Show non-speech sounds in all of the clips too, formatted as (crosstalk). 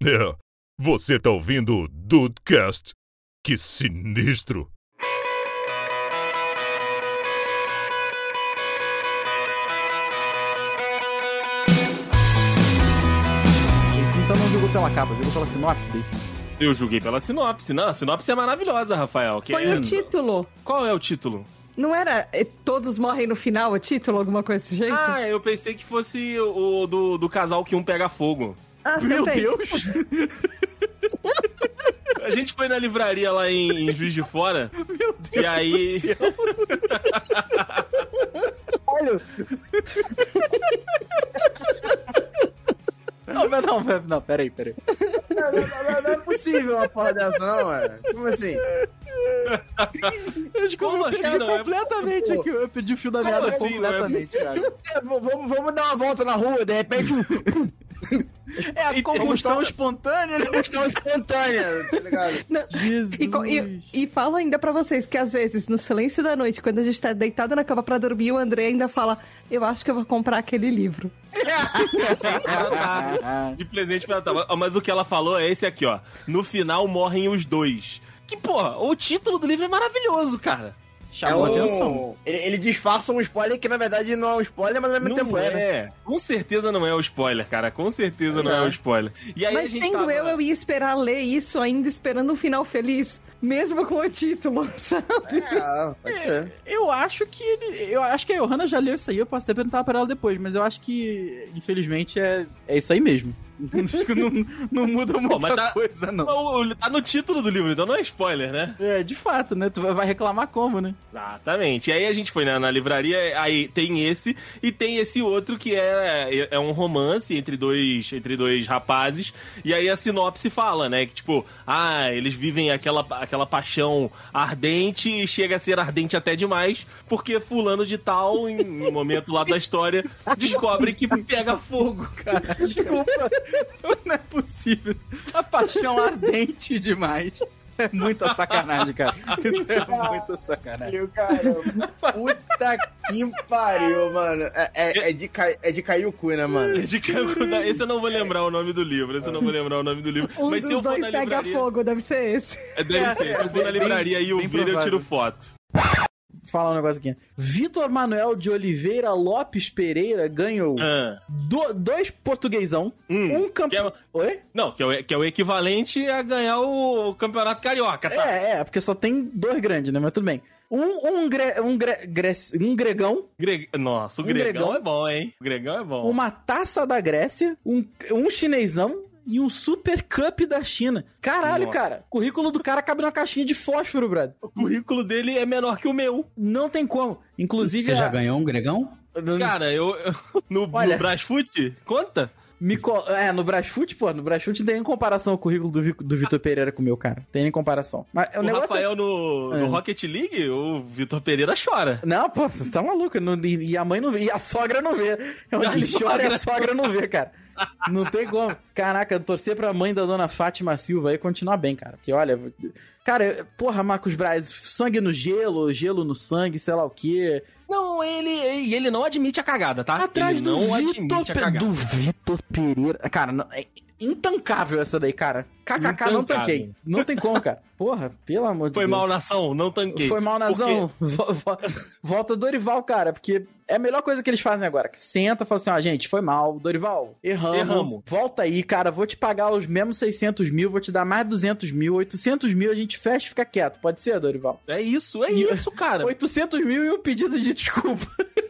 É, você tá ouvindo o Dudecast? Que sinistro! Esse então não jogou pela capa, jogou pela sinopse desse. Eu julguei pela sinopse. Não, a sinopse é maravilhosa, Rafael. Que Foi é... o título. Qual é o título? Não era eh, Todos Morrem no Final o título, alguma coisa desse jeito? Ah, eu pensei que fosse o do, do casal que um pega fogo. Ah, Meu. Deus! (laughs) A gente foi na livraria lá em, em Juiz de Fora. Meu Deus! E aí. Olha! Não, não, não, não, peraí, peraí. Não, não, não, não é possível uma porra dessa, não, é. Como assim? Eu descobri assim, perdi não? É- completamente aqui. Eu perdi o fio da meada assim, completamente, cara. É, vamos, vamos dar uma volta na rua, de repente, um É a combustão espontânea, né? combustão espontânea, tá ligado? Não. Jesus. E, e, e falo ainda pra vocês que às vezes, no silêncio da noite, quando a gente tá deitado na cama pra dormir, o André ainda fala: Eu acho que eu vou comprar aquele livro. Ah, (laughs) De presente pra Natal. Mas o que ela falou é esse aqui, ó. No final morrem os dois. Que, porra, o título do livro é maravilhoso, cara. Chamou É um- atenção. Ele, ele disfarça um spoiler que na verdade não é um spoiler, mas ao mesmo Não tempo é, né? é. Com certeza não é o spoiler, cara. Com certeza não é É. o spoiler. E aí a Mas gente sendo tava... eu, eu ia esperar ler isso ainda esperando um final feliz. Mesmo com o título, (laughs) sabe? É, pode ser. Eu acho que ele. Eu acho que a Johanna já leu isso aí, eu posso até perguntar pra ela depois, mas eu acho que, infelizmente, é, é isso aí mesmo. Acho que não, não muda muita mas tá- coisa, não. O- Tá no título do livro, então não é spoiler, né? É, de fato, né? Tu vai- reclamar como, né? Exatamente. E aí a gente foi na, na livraria, aí tem esse e tem esse outro que é, é um romance entre dois, entre dois rapazes. E aí a sinopse fala, né? Que tipo, ah, eles vivem aquela, aquela paixão ardente e chega a ser ardente até demais, porque fulano de tal, em um momento lá da história, descobre que pega fogo. (laughs) Não é possível. A paixão ardente demais. É muita sacanagem, cara. Isso é muita sacanagem. Caramba. Puta que pariu, mano. É, é, é de, é de cair o cu, né, mano? De que- Esse eu não vou lembrar o nome do livro. Esse eu não vou lembrar o nome do livro. Um Mas se dos eu for dois na pega livraria. fogo, deve ser esse. É, Deve ser. Se eu for na livraria e eu vir, eu tiro foto. Falar um negócio aqui. Vitor Manuel de Oliveira Lopes Pereira ganhou Ah, do- dois portuguesão, hum, um campeão. é- Oi? não, que é, o, que é o equivalente a ganhar o campeonato carioca, tá? É, é, porque só tem dois grandes, né? Mas tudo bem. Um, um, gre, um, gre, gre- um gregão, Gre- Nossa, o Um Gregão, Gregão. é bom, hein? O Gregão é bom. uma taça da Grécia, um, um chinesão e um Super Cup da China. Caralho, Nossa. cara. O currículo do cara cabe numa caixinha de fósforo, brother. O currículo dele é menor que o meu. Não tem como. Inclusive, Você já a- ganhou um gregão? Cara, eu. (laughs) no, Olha. no Brasfoot, conta? Me co- É, no Brasfoot, pô, no Brasfoot não tem nem comparação o currículo do, do Vitor Pereira com o meu, cara. Tem nem comparação. Mas o, O, negócio Rafael no, no É. Rocket League, o Vitor Pereira chora. é... Não, pô, você tá maluco. não- e, e a mãe não vê, e a sogra não vê. É onde A ele chora e a sogra- sogra não vê, cara. Não tem como. Caraca, torcer pra mãe da dona Fátima Silva aí continuar bem, cara. Porque, olha... Cara, porra, Marcos Braz, sangue no gelo, gelo no sangue, sei lá o quê. Não, ele. E ele não admite a cagada, tá? Atrás ele do não Vitor admite a cagada. do Vitor Pereira. Cara, não- é intancável essa daí, cara. KKK não tanquei. Não tem como, cara. (laughs) Porra, pelo amor de Foi Deus. mal nação, não tanquei. Foi mal (laughs) vo- Volta Dorival, cara, porque é a melhor coisa que eles fazem agora. Que senta e fala assim: ó, gente, foi mal. Dorival, erramos. Erramos. Volta aí, cara, vou te pagar os mesmos 600 mil, vou te dar mais 200 mil. 800 mil a gente fecha e fica quieto. Pode ser, Dorival? É isso, é E- isso, cara. 800 mil e um pedido de desculpa. (laughs)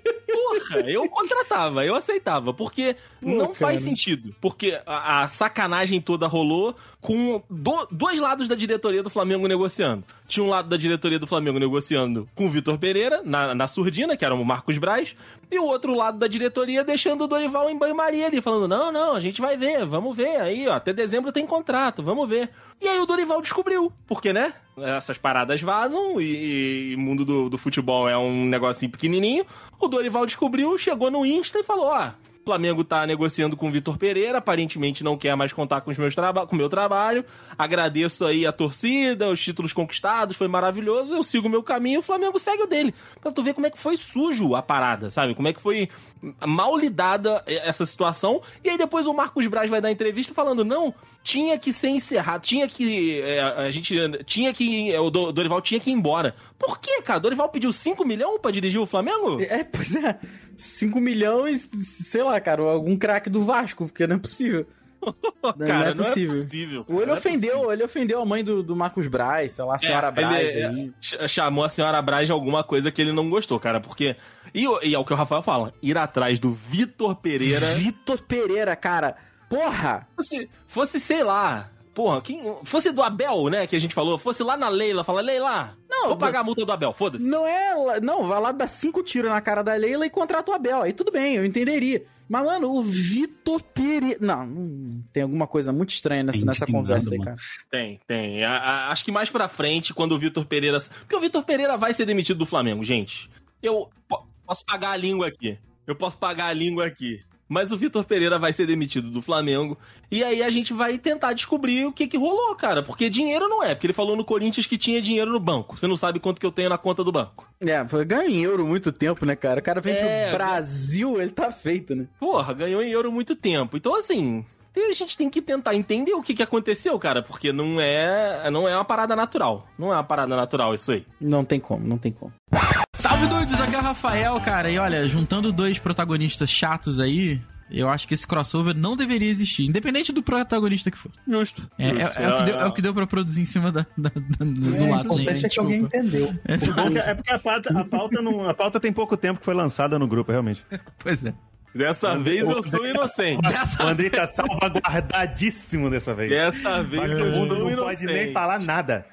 Porra, eu contratava, eu aceitava, porque Pô, não cara. faz sentido. Porque a, a sacanagem toda rolou com do- dois lados da diretoria do Flamengo negociando. Tinha um lado da diretoria do Flamengo negociando com o Vitor Pereira, na, na surdina, que era o Marcos Braz, e o outro lado da diretoria deixando o Dorival em banho-maria ali, falando: não, não, a gente vai ver, vamos ver. Aí, ó, até dezembro tem contrato, vamos ver. E aí o Dorival descobriu, porque, né? Essas paradas vazam e, o mundo do, do futebol é um negocinho pequenininho. O Dorival descobriu, chegou no Insta e falou: ó, Flamengo tá negociando com o Vitor Pereira, aparentemente não quer mais contar com os meus traba com o meu trabalho. Agradeço aí a torcida, os títulos conquistados, foi maravilhoso. Eu sigo o meu caminho, o Flamengo segue o dele. Pra tu ver como é que foi sujo a parada, sabe? Como é que foi mal lidada essa situação. E aí depois o Marcos Braz vai dar entrevista falando: não, tinha que ser encerrado, tinha que. é, a gente. Tinha que. O Do- Dorival tinha que ir embora. Por quê, cara? Dorival pediu 5 milhões pra dirigir o Flamengo? É, pois é. 5 milhões, sei lá, cara, algum craque do Vasco, porque não é possível. (laughs) Não, cara, não é possível. possível. Ou ele Não é ofendeu, possível. ele ofendeu a mãe do, do Marcos Braz, sei lá, a senhora É, Braz ele, chamou a senhora Braz de alguma coisa que ele não gostou, cara, porque. E, o- e é o que o Rafael fala: ir atrás do Vitor Pereira. Vitor Pereira, cara. Porra! fosse, fosse, sei lá. Porra, quem, fosse do Abel, né, que a gente falou, fosse lá na Leila, fala, Leila, Não, vou pagar a multa do Abel, foda-se. Não é. Não, vai lá dar cinco tiros na cara da Leila e contrata o Abel. Aí tudo bem, eu entenderia. Mas, mano, o Vitor Pereira. Não, não, tem alguma coisa muito estranha nessa, Tem nessa conversa aí, cara. Tem, tem. A- a- acho que mais pra frente, quando o Vitor Pereira. Porque o Vitor Pereira vai ser demitido do Flamengo, gente. Eu po- posso pagar a língua aqui. Eu posso pagar a língua aqui. Mas o Vitor Pereira vai ser demitido do Flamengo. E aí a gente vai tentar descobrir o que que rolou, cara. Porque dinheiro não é. Porque ele falou no Corinthians que tinha dinheiro no banco. Você não sabe quanto que eu tenho na conta do banco. É, ganha em euro muito tempo, né, cara? O cara vem É, pro Brasil, ele tá feito, né? Porra, ganhou em euro muito tempo. Então, assim, a gente tem que tentar entender o que, que aconteceu, cara, porque não é, não é uma parada natural. Não é uma parada natural isso aí. Não tem como, não tem como. Salve dudes, aqui é o Rafael, cara. E olha, juntando dois protagonistas chatos aí, eu acho que esse crossover não deveria existir, independente do protagonista que for. Justo. É, é- é o, que deu, é o que deu pra produzir em cima da, da- da- do É, o lado, importante gente. é que alguém entendeu. É, O que- É porque a pauta, a, pauta não, a pauta tem pouco tempo que foi lançada no grupo, realmente. (laughs) pois é. Dessa vez eu sou inocente. O Andrei tá salvaguardadíssimo dessa vez. Dessa vez eu sou não pode nem inocente. falar nada.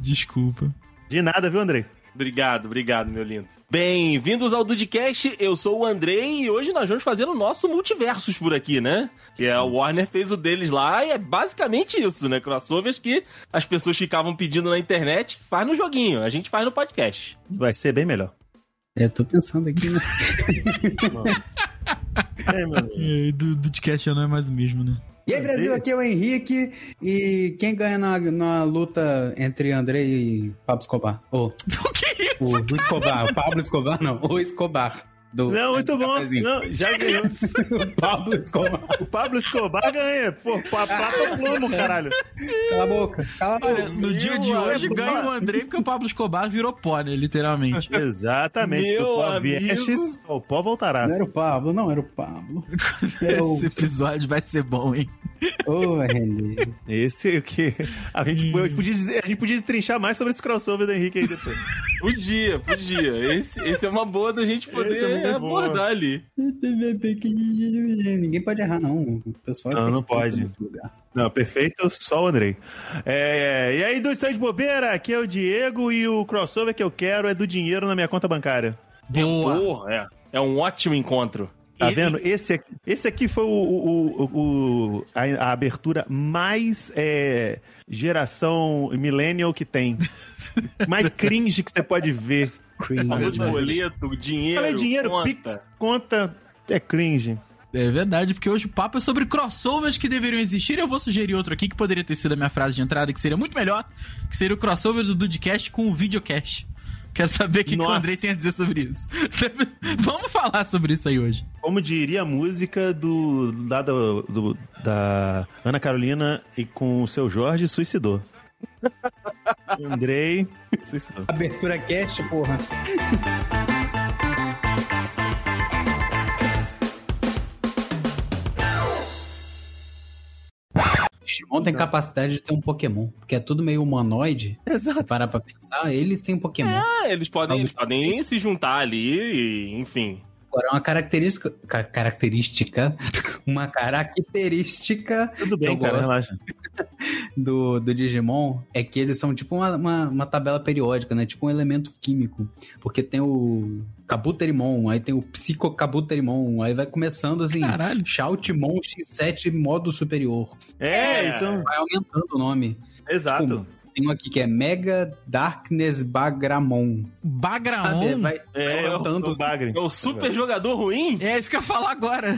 Desculpa. De nada, viu, Andrei? Obrigado, obrigado, meu lindo. Bem-vindos ao Dudcast, eu sou o Andrei e hoje nós vamos fazer o nosso multiversos por aqui, né? Que a Warner fez o deles lá e é basicamente isso, né? Crossovers que as pessoas ficavam pedindo na internet, faz no joguinho, a gente faz no podcast. Vai ser bem melhor. Eu tô pensando aqui, né? (laughs) (laughs) (laughs) É, mano. E do, do podcast já não é mais o mesmo, né? E aí, Brasil, aqui é o Henrique. E quem ganha na, na luta entre André e Pablo Escobar? Ô, (laughs) O que isso? o, o Escobar. O Pablo Escobar, não. O Escobar. Do, Não, muito do bom. Não, já ganhou. (laughs) o Pablo Escobar. O Pablo Escobar ganha. Pô, pa- papa plomo, caralho. Cala a boca. Cala a boca. Olha, no dia de hoje ganha o Andrei porque o Pablo Escobar virou pó, né? Literalmente. (laughs) Exatamente. Meu Do pó amigo. viestes, o pó voltará. Não era o Pablo, não era o Pablo. (laughs) Era o... Esse episódio vai ser bom, hein? Ô, vai render. Esse é o que. A gente, eu podia dizer- a gente podia destrinchar mais sobre esse crossover do Henrique aí depois. Podia, podia. Esse, esse é uma boa da gente poder É bom. abordar ali. (laughs) Ninguém pode errar, não. O pessoal é Não, não pode. Não, perfeito, só o Andrei. É, e aí, do de Bobeira, aqui é o Diego e o crossover que eu quero é do dinheiro na minha conta bancária. Boa. Porra, é. É um ótimo encontro. Tá E- vendo? Esse aqui, esse aqui foi o, o- o- o- a, a abertura mais é, geração millennial que tem. (laughs) mais cringe que você pode ver. Cringe. boleto, dinheiro, Fala dinheiro, conta. Pix, conta, é cringe. É verdade, porque hoje o papo é sobre crossovers que deveriam existir. Eu vou sugerir outro aqui que poderia ter sido a minha frase de entrada, que seria muito melhor, que seria o crossover do Dudcast com o videocast. Quer saber o que, que o. Andrei tem a dizer sobre isso? (laughs) Vamos falar sobre isso aí hoje. Como diria a música do, do, do- da Ana Carolina e com o seu Jorge suicidou. Andrei. Abertura cast, porra. Digimon tem capacidade de ter um Pokémon, porque é tudo meio humanoide. Se você parar pra pensar, eles têm um Pokémon. Ah, eles podem, eles podem se juntar ali e, enfim. Agora, uma característica. ca- característica. (laughs) Uma característica Tudo bem, cara, gosto. relaxa. (laughs) do, do Digimon é que eles são tipo uma, uma, uma tabela periódica, né? Tipo um elemento químico. Porque tem o Kabuterimon, aí tem o Psicokabuterimon, aí vai começando assim. Caralho. Shoutmon X7 modo superior. É, isso é um- Vai aumentando o nome. Exato. Tipo, Tem um aqui que é Mega Darkness Bagramon. Bagramon? Sabe? Vai, É, vai o, aumentando. o Bagre. É o super jogador ruim? É isso que eu ia falar agora.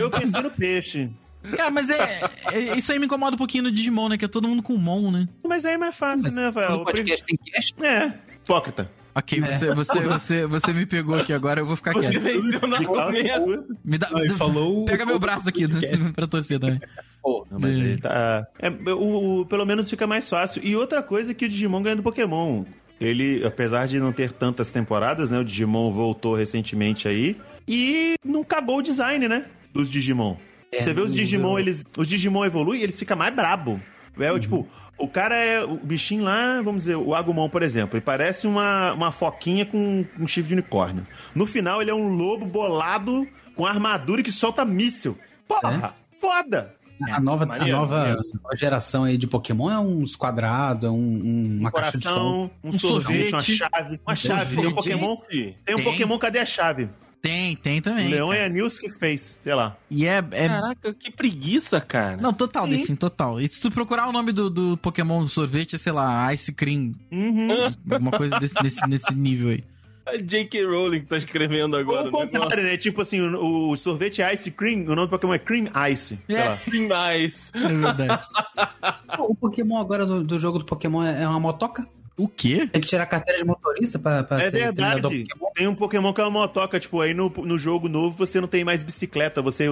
Eu pensei no peixe. Cara, mas é, é- Isso aí me incomoda um pouquinho no Digimon, né? Que é todo mundo com Mon, né? Mas aí é mais fácil, Mas né, Rafael? No podcast tem cast? É, hipócrita. Ok, você, você, você, você me pegou aqui agora, eu vou ficar Você quieto. venceu. Me dá, Ele falou. pega meu braço aqui (laughs) pra torcer também. Não, mas É. ele tá. É, o, o- pelo menos fica mais fácil. E outra coisa é que o Digimon ganha do Pokémon. Ele, apesar de não ter tantas temporadas, né? O Digimon voltou recentemente aí. E não cagou o design, né? Dos Digimon. É, Você vê os Digimon, eles. Os Digimon evoluem eles ficam mais brabo. É, Uhum. tipo, o cara é. O bichinho lá, vamos dizer, o Agumon, por exemplo, ele parece uma, uma foquinha com um chifre de unicórnio. No final, ele é um lobo bolado com armadura que solta míssil. Porra! Foda! A nova, a Maneiro, nova geração aí de Pokémon é uns quadrados, é um, um- uma caixa de som. coração, um, Um sorvete, uma sorvete. chave. Uma chave. Tem um. Pokémon. Tem um Tem. Pokémon, cadê a chave? Tem, tem também. Leão cara. é a Nilce que fez, sei lá. E é. é- Caraca, que preguiça, cara. Não, total, Dessim, total. E se tu procurar o nome do, do Pokémon sorvete, é, sei lá, Ice Cream. Uhum. Alguma coisa desse, desse, nesse nível aí. (laughs) A J.K. Rowling que tá escrevendo Ou agora. o o negócio. contrário, né? Tipo assim, o, o sorvete é Ice Cream, o nome do Pokémon é Cream Ice. É. lá. (laughs) Nice. É verdade. (laughs) O Pokémon agora do, do jogo do Pokémon é é uma motoca? o quê? Tem que tirar a carteira de motorista pra, pra É verdade. Pokémon? Tem um Pokémon que é uma motoca, tipo, aí no, no jogo novo você não tem mais bicicleta, você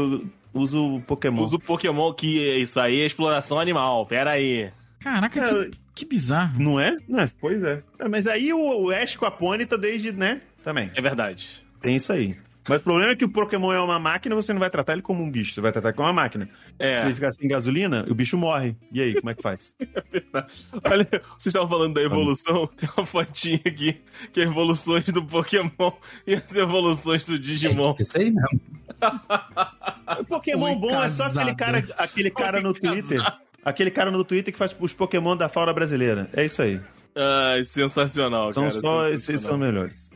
usa o Pokémon. Usa o Pokémon que isso aí é exploração animal. Pera aí. Caraca, Cara, que, que bizarro. Não é? Não, é? Pois é. É, Mas aí o, o Ash com a Pony tá desde, né? Também. É verdade. Tem isso aí. Mas o problema é que o Pokémon é uma máquina, você não vai tratar ele como um bicho, você vai tratar como uma máquina. É. Se ele ficar sem gasolina, o bicho morre. E aí, como é que faz? (laughs) Olha, vocês estavam falando da evolução, tem uma fotinha aqui, que é evoluções do Pokémon (laughs) e as evoluções do Digimon. É, isso aí mesmo. (laughs) O Pokémon Oi, bom é só aquele cara, casado. aquele cara no Oi, Twitter. casado. Aquele cara no Twitter que faz os Pokémon da fauna brasileira. É isso aí. Ai, sensacional, São cara. só esses sensacional. são melhores.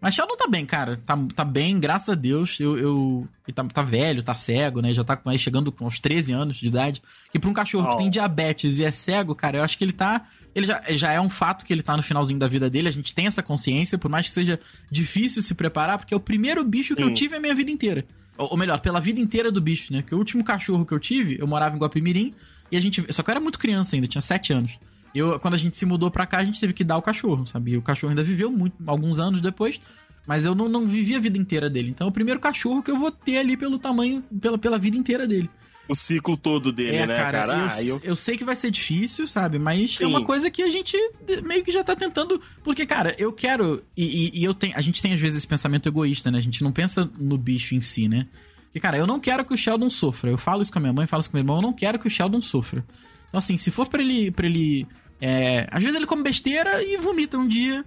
Mas Sheldon tá bem, cara. Tá, tá bem, graças a Deus. Eu, eu, ele tá, tá velho, tá cego, né? Já tá aí chegando aos 13 anos de idade. E pra um cachorro Oh. que tem diabetes e é cego, cara, eu acho que ele tá. Ele já, já é um fato que ele tá no finalzinho da vida dele. A gente tem essa consciência, por mais que seja difícil se preparar, porque é o primeiro bicho que eu tive a minha vida inteira. Ou, ou melhor, pela vida inteira do bicho, né? Porque o último cachorro que eu tive, eu morava em Guapimirim, e a gente. Só que eu era muito criança ainda, tinha 7 anos. Eu, quando a gente se mudou pra cá, a gente teve que dar o cachorro, sabe? E o cachorro ainda viveu muito, alguns anos depois. Mas eu não, não vivi a vida inteira dele. Então é o primeiro cachorro que eu vou ter ali pelo tamanho, pela, pela vida inteira dele. O ciclo todo dele, é, né, cara, cara? eu, Ah, eu- eu sei que vai ser difícil, sabe? Mas Sim. é uma coisa que a gente meio que já tá tentando. Porque, cara, eu quero. E, e- e eu tenho. A gente tem às vezes esse pensamento egoísta, né? A gente não pensa no bicho em si, né? Porque, cara, eu não quero que o Sheldon sofra. Eu falo isso com a minha mãe, falo isso com meu irmão, eu não quero que o Sheldon sofra. Então, assim, se for pra ele. Pra ele é, às vezes ele come besteira e vomita um dia.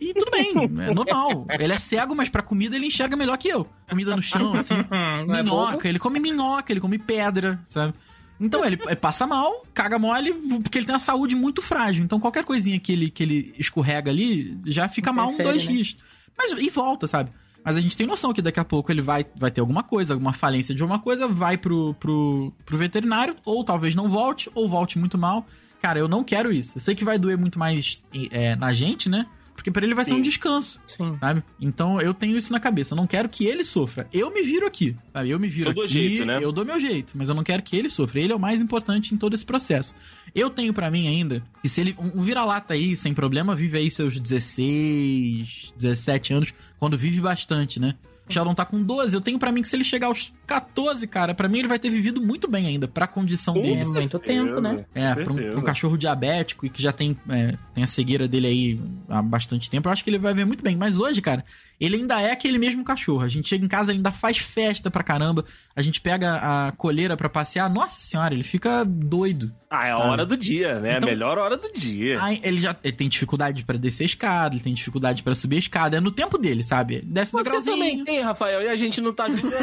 E tudo bem, é normal. Ele é cego, mas pra comida ele enxerga melhor que eu. Comida no chão, assim. (laughs) Não é minhoca, ele come minhoca, ele come pedra, sabe? Então ele passa mal, caga mole, porque ele tem uma saúde muito frágil. Então qualquer coisinha que ele, que ele escorrega ali já fica mal um, dois né? dias. Mas e volta, sabe? Mas a gente tem noção que daqui a pouco ele vai, vai ter alguma coisa, alguma falência de alguma coisa, vai pro, pro, pro veterinário, ou talvez não volte, ou volte muito mal. Cara, eu não quero isso. Eu sei que vai doer muito mais é, na gente, né? Porque pra ele vai ser um Sim. descanso Sim. sabe? Então eu tenho isso na cabeça. Eu não quero que ele sofra. Eu me viro aqui, sabe? Eu me viro Eu dou aqui. jeito, né? Eu dou meu jeito, mas eu não quero que ele sofra. Ele é o mais importante em todo esse processo. Eu tenho pra mim ainda que se ele um vira-lata aí sem problema vive aí seus 16, 17 anos, quando vive bastante, né? O Sheldon tá com 12, eu tenho pra mim que se ele chegar aos 14, cara, pra mim ele vai ter vivido muito bem ainda, pra condição Com dele. É muito tempo, né? É, pra um, pra um cachorro diabético e que já tem, é, tem a cegueira dele aí há bastante tempo, eu acho que ele vai ver muito bem. Mas hoje, cara, ele ainda é aquele mesmo cachorro. A gente chega em casa, ele ainda faz festa pra caramba. A gente pega a coleira pra passear. Nossa senhora, ele fica doido. Ah, é a Sabe? hora do dia, né? Então- a melhor hora do dia. Aí ele já ele tem dificuldade pra descer a escada, ele tem dificuldade pra subir a escada. É no tempo dele, sabe? Desce no Você grauzinho. também tem, Rafael, e a gente não tá ajudando. (laughs)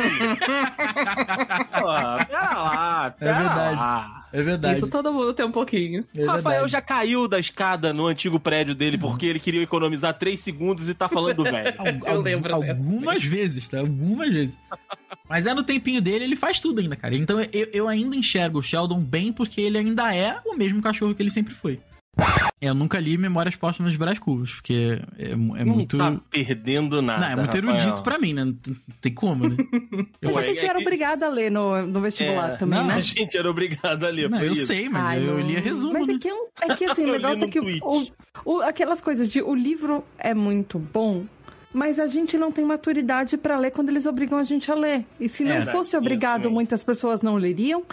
Pô, pera lá, pera verdade. lá. É verdade. Isso todo mundo tem um pouquinho. É Rafael verdade. já caiu da escada no antigo prédio dele porque ele queria economizar 3 segundos e tá falando do (laughs) velho. Eu al- lembro dessa. Algumas vezes, tá? Algumas vezes. Mas é no tempinho dele, ele faz tudo ainda, cara. Então eu, eu ainda enxergo o Sheldon bem porque ele ainda é o mesmo cachorro que ele sempre foi. Eu nunca li Memórias Póstumas de Brás Cubas, porque é, mu- é Não muito. tá perdendo nada. Não, é muito Rafael. erudito pra mim, né? Não tem- como, né? (laughs) Eu Pô, A é- gente era é- obrigada a ler no, no vestibular É, também, não, né? A gente era obrigado a ler, Não, eu isso. sei, mas Ai, eu não. lia resumo, Mas né? é que, é que assim, (laughs) o negócio é que o, o- aquelas coisas de o livro é muito bom, mas a gente não tem maturidade pra ler quando eles obrigam a gente a ler. E se não É, fosse obrigado, muitas pessoas não leriam.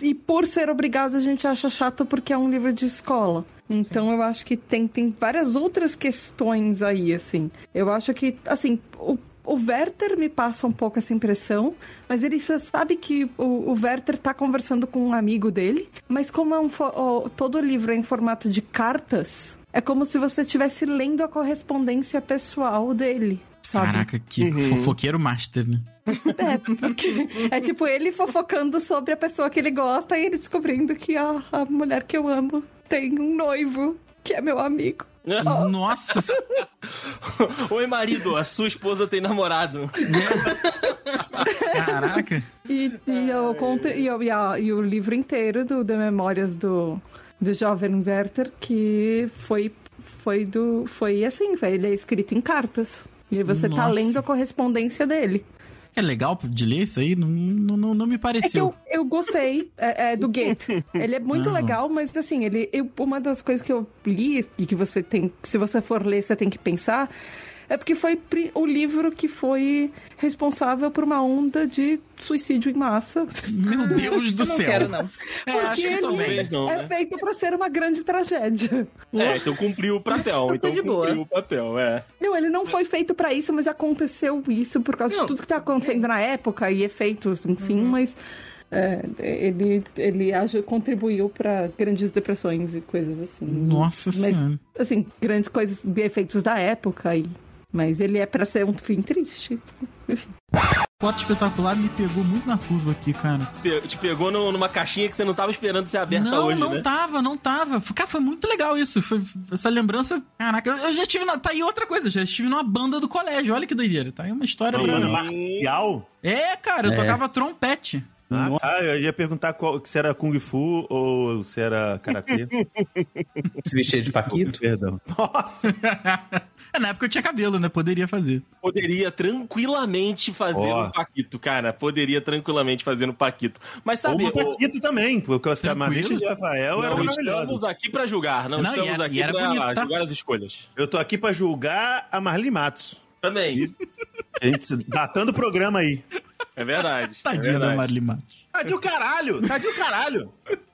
E por ser obrigado, a gente acha chato porque é um livro de escola. Então eu acho que tem, tem várias outras questões aí, assim. Eu acho que, assim, o o Werther me passa um pouco essa impressão, mas ele sabe que o, o Werther tá conversando com um amigo dele, mas como é um todo o livro é em formato de cartas, é como se você estivesse lendo a correspondência pessoal dele. Sabe? Caraca, que Uhum. fofoqueiro master, né? (laughs) É, porque é tipo ele fofocando sobre a pessoa que ele gosta e ele descobrindo que a, a mulher que eu amo tem um noivo que é meu amigo. (laughs) Nossa! (laughs) Oi, marido, a sua esposa tem namorado. Caraca! E, e, eu conto, e, eu- e a- e o livro inteiro do, de memórias do, do jovem Werther, que foi, foi, do, foi assim, ele é escrito em cartas. E você tá Nossa. lendo a correspondência dele. É legal de ler isso aí? Não, não, não, me É que pareceu. eu, eu gostei é, é, do Goethe. Ele é muito Aham. legal, mas assim, ele, eu- uma das coisas que eu li e que você tem, se você for ler, você tem que pensar, é porque foi o livro que foi responsável por uma onda de suicídio em massa. Meu (laughs) Deus do não céu. quero, não. É, Porque acho que ele talvez não, é né? feito pra ser uma grande tragédia. É, então cumpriu o papel. tô Então de boa. cumpriu o papel, é. Não, ele não foi feito pra isso, mas aconteceu isso por causa Não. de tudo que tá acontecendo na época e efeitos, enfim, mas é, ele, ele contribuiu pra grandes depressões e coisas assim. Nossa mas, senhora. assim, grandes coisas de efeitos da época e mas ele é pra ser um fim triste. Enfim. Foto espetacular me pegou muito na curva aqui, cara. Te pegou no- numa caixinha que você não tava esperando ser aberta não, hoje, não né? tava, não tava. Cara, foi muito legal isso. Foi, essa lembrança. Caraca, eu, eu já estive na. Tá aí outra coisa, já estive numa banda do colégio. Olha que doideira. Tá aí uma história. Não, pra- marcial? É, cara, eu É. tocava trompete. Ah, Nossa. tá, eu ia perguntar qual, se era Kung Fu ou se era Karatê. (laughs) Se vestir de Paquito. Perdão. Nossa! (laughs) É, na época eu tinha cabelo, né? Poderia fazer. Poderia tranquilamente fazer Ó. um Paquito, cara. Poderia tranquilamente fazer um Paquito. Mas Ou sabe, uma Paquito também, porque Tranquilo. camaretes de Rafael não maravilhosos. estamos aqui pra julgar, não, Não, e estamos era- aqui e era pra bonito, tá? julgar as escolhas. Eu tô aqui pra julgar a Marli Matos. Também, A gente datando o programa aí. É verdade. é Tadinha da verdade. Marli Matos. Tá de o caralho! Tá de o caralho!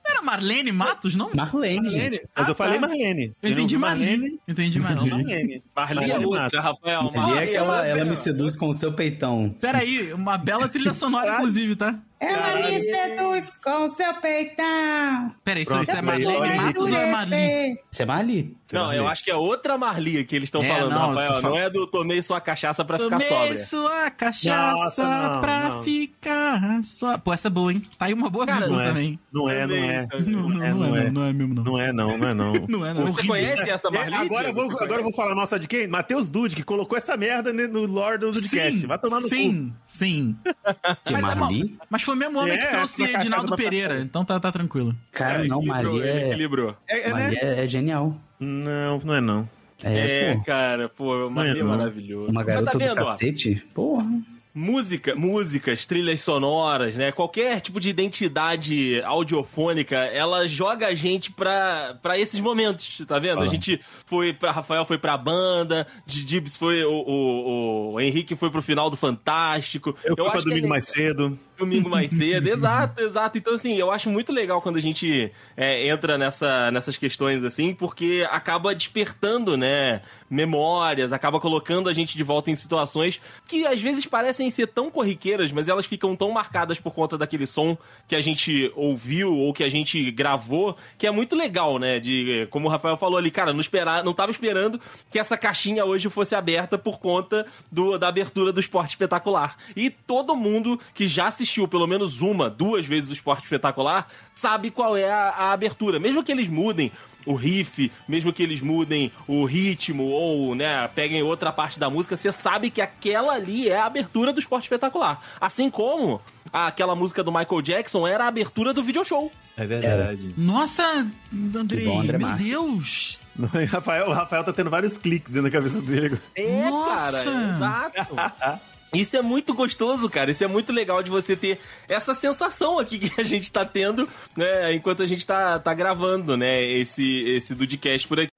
Era Marlene Matos, não? Marlene, gente. Marlene. Mas eu falei Marlene. Eu entendi vi Marlene. Entendi Não, Marlene. Marlene. É outra, Matos. Rafael. Ali é aquela, outra. ela me seduz com o seu peitão. Peraí, uma bela trilha sonora, inclusive, tá? Ela me seduz com seu peitão. Peraí, isso, Pronto, isso é Marlene. Matos ou é Marli? Você é Marli? Não, eu acho que é outra Marli que eles estão É, falando, não, Rafael. Não falando- é do tomei sua cachaça pra ficar Tomei sóbria. sua cachaça Nossa, não, pra não. ficar só. Pô, essa é boa, hein? Tá aí uma boa Cara, não é. também. Não é, não é. Não, não, é, não, é, é. não, não é mesmo, não. Não é, não, não é, não. (laughs) Não é, não. Você conhece essa Marli? agora, eu vou, agora eu vou falar só de quem? Matheus Dude, que colocou essa merda no Lord do Dudcast. Vai tomar no cu. sim, sim. Que Mas é Marli? Mas foi o mesmo homem É, que trouxe Edinaldo Pereira, batata. então tá, tá tranquilo. Cara, não, Equilibrou, Marli ele é, equilibrou. É, é, Marli né? é, é genial. Não, não é não. É, É, pô. cara, pô, Marli é Não é não. maravilhoso. Uma garota tá do vendo, ó? cacete? Porra. Música, músicas, trilhas sonoras, né? Qualquer tipo de identidade audiofônica, ela joga a gente pra, pra esses momentos, tá vendo? A Ah. gente foi pra. Rafael foi pra banda, Dibs foi. O, o, o Henrique foi pro final do Fantástico. Eu fui pra domingo é- mais cedo. Domingo mais cedo. (laughs) exato, exato. Então, assim, eu acho muito legal quando a gente é, entra nessa, nessas questões, assim, porque acaba despertando, né, memórias, acaba colocando a gente de volta em situações que às vezes parecem ser tão corriqueiras, mas elas ficam tão marcadas por conta daquele som que a gente ouviu ou que a gente gravou, que é muito legal, né? De, como o Rafael falou ali, cara, não, esperar, não tava esperando que essa caixinha hoje fosse aberta por conta do, da abertura do esporte espetacular. E todo mundo que já assistiu pelo menos uma, duas vezes o esporte espetacular, sabe qual é a, a abertura. Mesmo que eles mudem o riff, mesmo que eles mudem o ritmo ou, né, peguem outra parte da música, você sabe que aquela ali é a abertura do esporte espetacular. Assim como aquela música do Michael Jackson era a abertura do video show. É verdade. Nossa, Andrei, bom, André meu. Deus. O (laughs) Rafael, o Rafael tá tendo vários cliques dentro da cabeça dele. É, Nossa! cara, exato. (laughs) Isso é muito gostoso, cara. Isso é muito legal de você ter essa sensação aqui que a gente tá tendo, né, enquanto a gente tá, tá gravando, né, esse, esse Dudcast por aqui.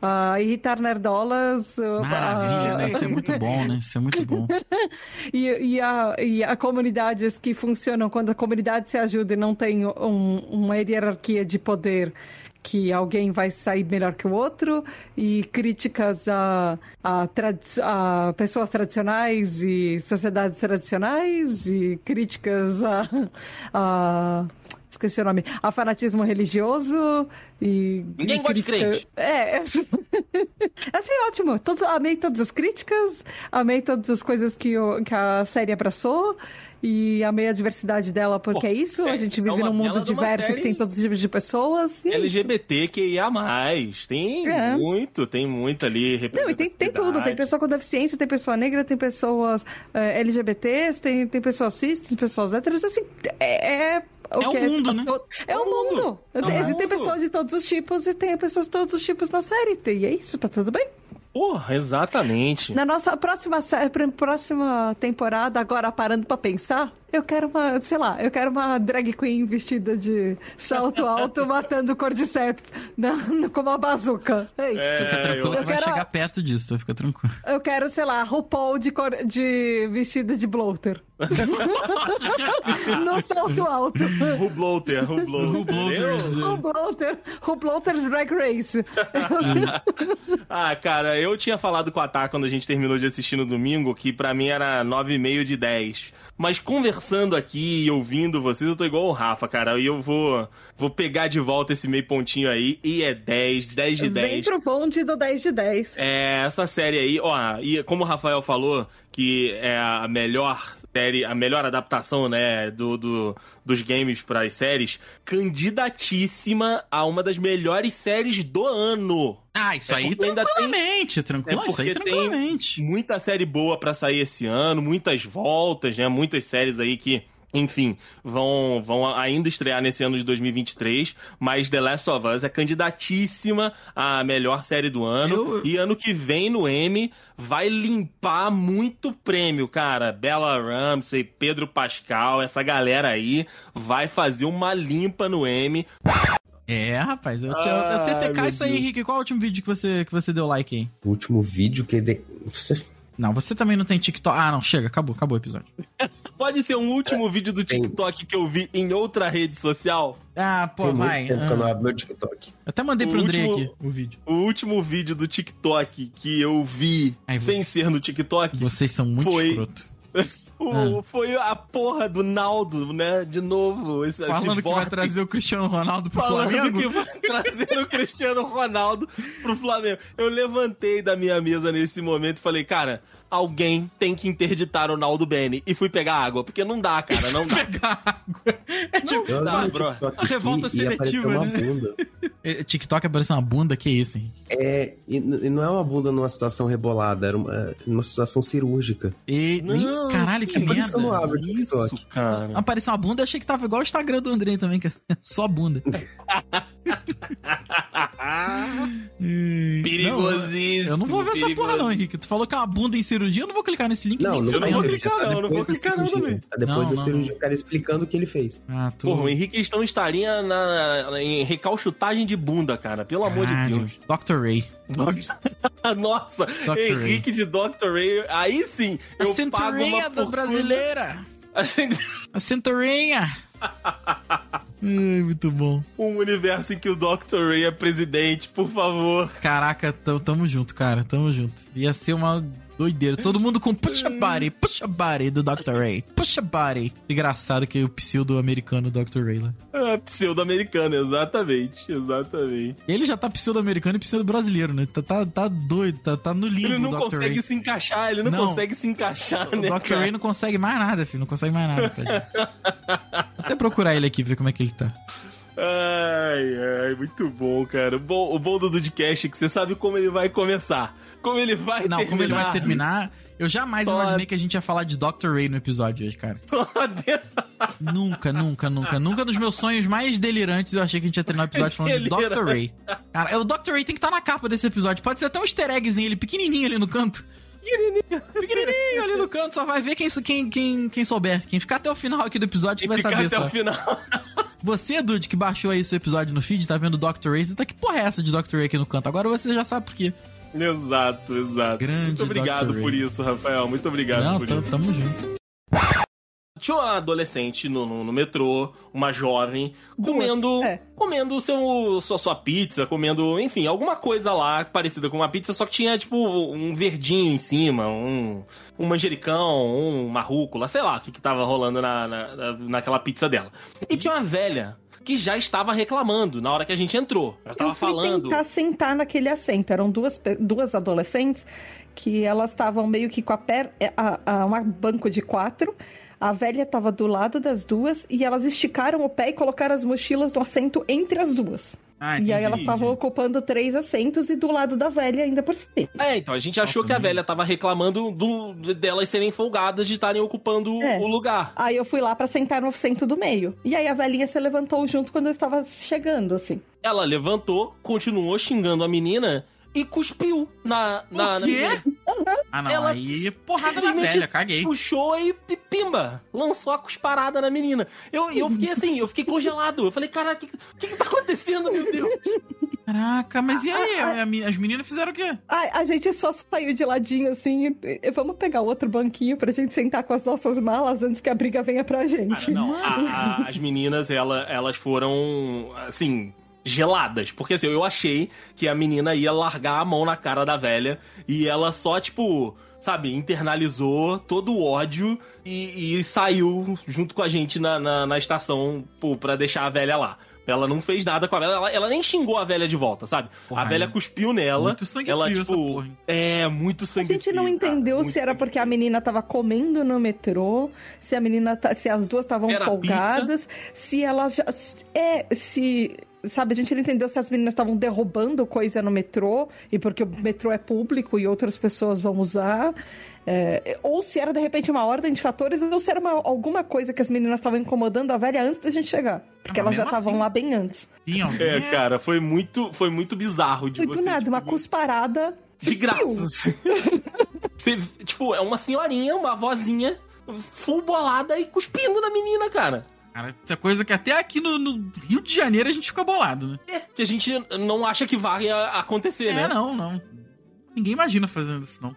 Ah, irritar nerdolas. ah, Maravilha, né? Isso é muito bom, né? Isso é muito bom. (laughs) E, e, a, e a comunidades que funcionam quando a comunidade se ajuda e não tem um- uma hierarquia de poder que alguém vai sair melhor que o outro e críticas a, a, tradi- a pessoas tradicionais e sociedades tradicionais e críticas a, a esqueci o nome a fanatismo religioso e Ninguém gosta de crente. é, (laughs) achei ótimo. Todos, amei todas as críticas, amei todas as coisas que, o- que a série abraçou. E amei a diversidade dela, porque Pô, é isso. é- a gente é vive uma num mundo diverso que tem todos os tipos de pessoas. É. LGBTQIA+. Tem É. muito, tem muito ali Não, e tem, tem tudo. Tem pessoa com deficiência, tem pessoa negra, tem pessoas eh, LGBTs, tem, tem pessoas cis, tem pessoas héteras. Assim, é. É, É o que mundo, né? É o mundo. É o Existem mundo. pessoas de todos os tipos e tem pessoas de todos os tipos na série. E é isso, tá tudo bem. Porra, exatamente. Na nossa próxima, próxima temporada, agora parando pra pensar, eu quero uma, sei lá, eu quero uma drag queen vestida de salto alto (laughs) matando cordyceps na, na- com uma bazuca. É isso. É, Fica tranquilo eu- que vai quero- chegar perto disso, tá? Fica tranquilo. Eu quero, sei lá, RuPaul de, cor- de vestida de bloater. (laughs) no salto alto. Rubloter. Rubloaters. Eu- O bloater, o bloater's drag race. (laughs) Ah, cara, eu tinha falado com a Tá quando a gente terminou de assistir no domingo que pra mim era 9,5 de 10. Mas conversando aqui e ouvindo vocês, eu tô igual o Rafa, cara. E eu vou, vou pegar de volta esse meio pontinho aí e é 10, 10 de Vem 10. pro bonde do 10 de 10. É, essa série aí, ó, e como o Rafael falou, que é a melhor série, a melhor adaptação, né, do, do- dos games para as séries, candidatíssima a uma das melhores séries do ano. Ah, isso É aí porque ainda tem- tranquilamente, tranquilo. É isso aí porque tem tranquilamente. Muita série boa pra sair esse ano, muitas voltas, né? Muitas séries aí que, enfim, vão, vão ainda estrear nesse ano de 2023. Mas The Last of Us é candidatíssima à melhor série do ano. Eu- E ano que vem no M vai limpar muito prêmio, cara. Bella Ramsey, Pedro Pascal, essa galera aí vai fazer uma limpa no M. É, rapaz, eu, eu, eu tentei isso aí. Henrique. Qual é o último vídeo que você, que você deu like aí? O último vídeo que. De... Não, você também não tem TikTok. Ah, não, chega, acabou, acabou o episódio. (laughs) Pode ser um último vídeo do tem- TikTok que eu vi em outra rede social? Ah, pô, Tem muito vai. tempo que eu não Ah, abro meu TikTok. eu até mandei pro O André último- aqui o vídeo. O último vídeo do TikTok que eu vi Ai, sem você- ser no TikTok Vocês são muito Foi. escroto. (laughs) o- foi a porra do Naldo, né? De novo. Esse, esse Falando que vai trazer o Cristiano Ronaldo pro Falando Flamengo. que vai trazer o Cristiano Ronaldo pro Flamengo. Eu levantei da minha mesa nesse momento e falei, cara, alguém tem que interditar o Naldo Bene. E fui pegar água, porque não dá, cara, não dá. Pegar água. (laughs) É tipo, Tá, abri bro. revolta seletiva, né? (laughs) é, TikTok apareceu uma bunda, que isso, Henrique? É, e, não é uma bunda numa situação rebolada, era uma, é, numa situação cirúrgica. E, Não, Ih, caralho, que é por isso que eu não merda. abro TikTok. Isso, cara. Apareceu uma bunda, eu achei que tava igual o Instagram do André também, que é só bunda. (laughs) Perigosíssimo. Eu não vou ver essa porra, não. Henrique. Tu falou que é uma bunda em cirurgia, eu não vou clicar nesse link Não, nem não, eu não vou clicar, tá não, eu não vou depois da clicar não cirurgia. também. Tá depois Não, da não, cirurgia, não. o cara explicando o que ele fez. Ah, tu... Porra, o Henrique estão estaria na, na- em recalchutagem de bunda, cara. Pelo amor de. Deus. Dr. Ray. (laughs) Nossa, Dr. Henrique de Dr. Ray. Aí sim, A eu pago uma fortuna. brasileira. A gente- A cinturinha. (laughs) Ai, muito bom. Um universo em que o Dr. Ray é presidente, por favor. Caraca, tamo junto, cara. Tamo junto. Ia ser uma doideira. Todo mundo com puxa body, puxa body do Dr. Ray. Puxa body. Engraçado que o pseudo americano Dr. Ray lá. É, pseudo-americano, exatamente, exatamente. Ele já tá pseudo americano e pseudo brasileiro, né? Tá, tá, tá doido, tá, tá no limbo Ele não consegue Ray. se encaixar, ele não, Não. consegue se encaixar, né, O Dr. cara? Ray não consegue mais nada, filho. Não consegue mais nada. (laughs) até procurar ele aqui, ver como é que ele tá. Ai, ai, muito bom, cara. O bom, o bom do Dudcast é que você sabe como ele vai começar. como ele vai Não, terminar. como ele vai terminar. Eu jamais Só- imaginei que a gente ia falar de Dr. Ray no episódio hoje, cara. (laughs) Nunca, nunca, nunca. Nunca nos meus sonhos mais delirantes eu achei que a gente ia terminar o episódio falando de Dr. Ray. Cara, o Dr. Ray tem que estar na capa desse episódio. Pode ser até um easter eggzinho, ele pequenininho ali no canto. Pequenininho. Pequenininho ali no canto. Só vai ver quem, quem, quem, quem souber. Quem ficar até o final aqui do episódio que vai saber até só. o final. Você, Dude, que baixou aí o seu episódio no feed, tá vendo o Dr. Ray, você tá que porra é essa de Dr. Ray aqui no canto? Agora você já sabe por quê. Exato, exato. Grande Muito obrigado Dr. por Ray. isso, Rafael. Muito obrigado Não, por isso. tamo junto. Tinha uma adolescente no, no, no metrô, uma jovem, comendo é. comendo seu, sua, sua pizza, comendo, enfim, alguma coisa lá parecida com uma pizza, só que tinha, tipo, um verdinho em cima, um, um manjericão, um marrúcula, sei lá o que, que tava rolando na, na, na- naquela pizza dela. E tinha uma velha que já estava reclamando na hora que a gente entrou. Já estava falando. tentar sentar naquele assento. Eram duas, duas adolescentes que elas estavam meio que com a perna. A, a, um banco de quatro. A velha estava do lado das duas e elas esticaram o pé e colocaram as mochilas no assento entre as duas. Ah, e aí entendi. elas estavam ocupando três assentos e do lado da velha ainda por cima. É, então a gente achou que a velha tava reclamando do, delas serem folgadas de estarem ocupando É. o lugar. Aí eu fui lá pra sentar no assento do meio. E aí a velhinha se levantou junto quando eu estava chegando, assim. Ela levantou, continuou xingando a menina e cuspiu na, na, O na quê? menina. Ah, não, Ela aí porrada na simplesmente velha, caguei. Puxou e pi- pimba, lançou a cusparada na menina. Eu, eu fiquei assim, eu fiquei congelado. Eu falei, cara, o que, que, que tá acontecendo, meu Deus? Caraca, mas e aí? A- a- As meninas fizeram o quê? A, a gente só saiu de ladinho, assim. e- e Vamos pegar outro banquinho pra gente sentar com as nossas malas antes que a briga venha pra gente. Cara, não, a- a- (laughs) as meninas, ela, elas foram, assim, geladas. Porque assim, eu achei que a menina ia largar a mão na cara da velha e ela só, tipo, sabe, internalizou todo o ódio e, e saiu junto com a gente na, na, na estação pô, pra deixar a velha lá. Ela não fez nada com a velha, ela, ela nem xingou a velha de volta, sabe? Porra, a velha né? cuspiu nela. Muito sangue ela, frio tipo, essa porra, hein? é, muito A sangue gente não frio, cara, entendeu muito se era porque a menina tava comendo no metrô, se a menina tá- se as duas estavam folgadas, se elas já é se sabe, a gente não entendeu se as meninas estavam derrubando coisa no metrô e porque o metrô é público e outras pessoas vão usar. é, ou se era de repente uma ordem de fatores, ou se era uma- alguma coisa que as meninas estavam incomodando a velha antes da gente chegar. Porque Ah, elas já estavam assim. lá bem antes. É, cara, foi muito, foi muito bizarro de Foi do você, nada, tipo, uma cusparada. De graça. (laughs) Você, tipo, é uma senhorinha, uma vozinha, full bolada e cuspindo na menina, cara. Cara, isso é coisa que até aqui no, no Rio de Janeiro a gente fica bolado, né? É, que a gente não acha que vai acontecer, É, né? não, não. Ninguém imagina fazendo isso, não.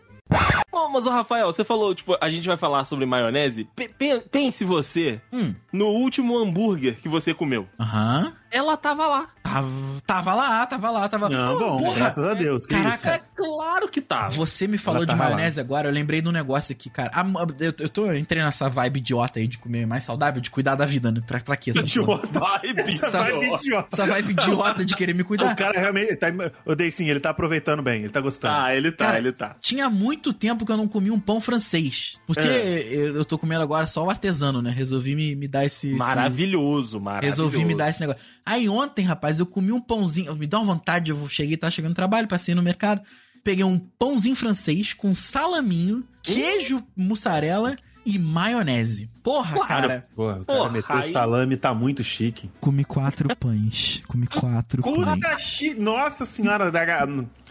Ô, mas, ô, Rafael, você falou, tipo, a gente vai falar sobre maionese. Pe- pense você Hum. no último hambúrguer que você comeu. Aham. Ela tava lá. Tava, tava lá, tava lá, tava Não, bom, Porra, graças a Deus. Que Caraca, É claro que tava. Você me falou de maionese agora, eu lembrei de um negócio aqui, cara. A- eu, eu tô eu entrei nessa vibe idiota aí de comer mais saudável, de cuidar da vida, né? Pra, pra quê? Essa, Idiota. (laughs) Vibe, Essa Vai, idiota. idiota. essa vibe idiota de querer me O cuidar. cara realmente. Tá, eu dei sim, ele tá aproveitando bem, ele tá gostando. Tá, ele tá, Cara, ele tá. Tinha muito tempo que eu não comia um pão francês. Porque É. eu, eu tô comendo agora só o artesano, né? Resolvi me, me dar esse. esse- Maravilhoso, maravilhoso. Resolvi me dar esse negócio. Aí ontem, rapaz, eu comi um pãozinho. Me dá uma vontade, eu cheguei, tava chegando no trabalho, passei no mercado. Peguei um pãozinho francês com salaminho, queijo mussarela e maionese. Porra, Claro. cara. Porra, o cara Porra, meteu aí- salame, tá muito chique. Comi quatro pães. Comi quatro Puta pães. que. Nossa senhora, da,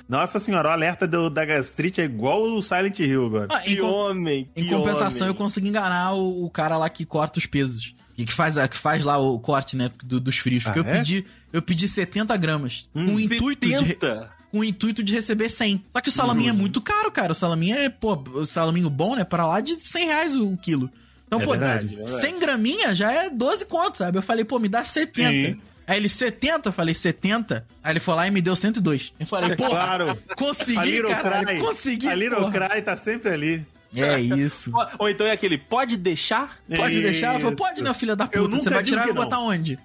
Nossa senhora, o alerta do- da gastrite é igual o Silent Hill agora. Ah, em, Que com- homem, em que compensação, eu homem. consegui enganar o, o cara lá que corta os pesos. E que faz, a- que faz lá o corte, né, do- dos frios. Porque Ah, eu, é? pedi, eu pedi 70 gramas. com, o intuito de, re- 70. com o intuito de receber 100. Só que o salaminho é muito caro, cara. O salaminho é, pô, o salaminho bom, né? Pra lá de 100 reais o quilo. Então, É pô, verdade, é verdade. 100 graminha já é 12 contos, sabe? Eu falei, pô, me dá 70. Sim. Aí ele, 70? Eu falei, 70? Aí ele foi lá e me deu 102. Eu falei, (laughs) porra, Claro. consegui, Cry. consegui, A Little. Cry tá sempre ali. É isso. Ou, ou então é aquele, pode deixar? Pode deixar? Eu falei, pode, Isso. não, filha da Eu puta. Você vai tirar e botar onde?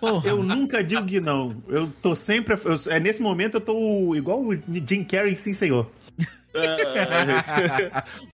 Porra. Eu nunca digo que não. Eu tô sempre. eu- é, nesse momento eu tô igual o Jim Carrey, sim, senhor. (laughs) (laughs)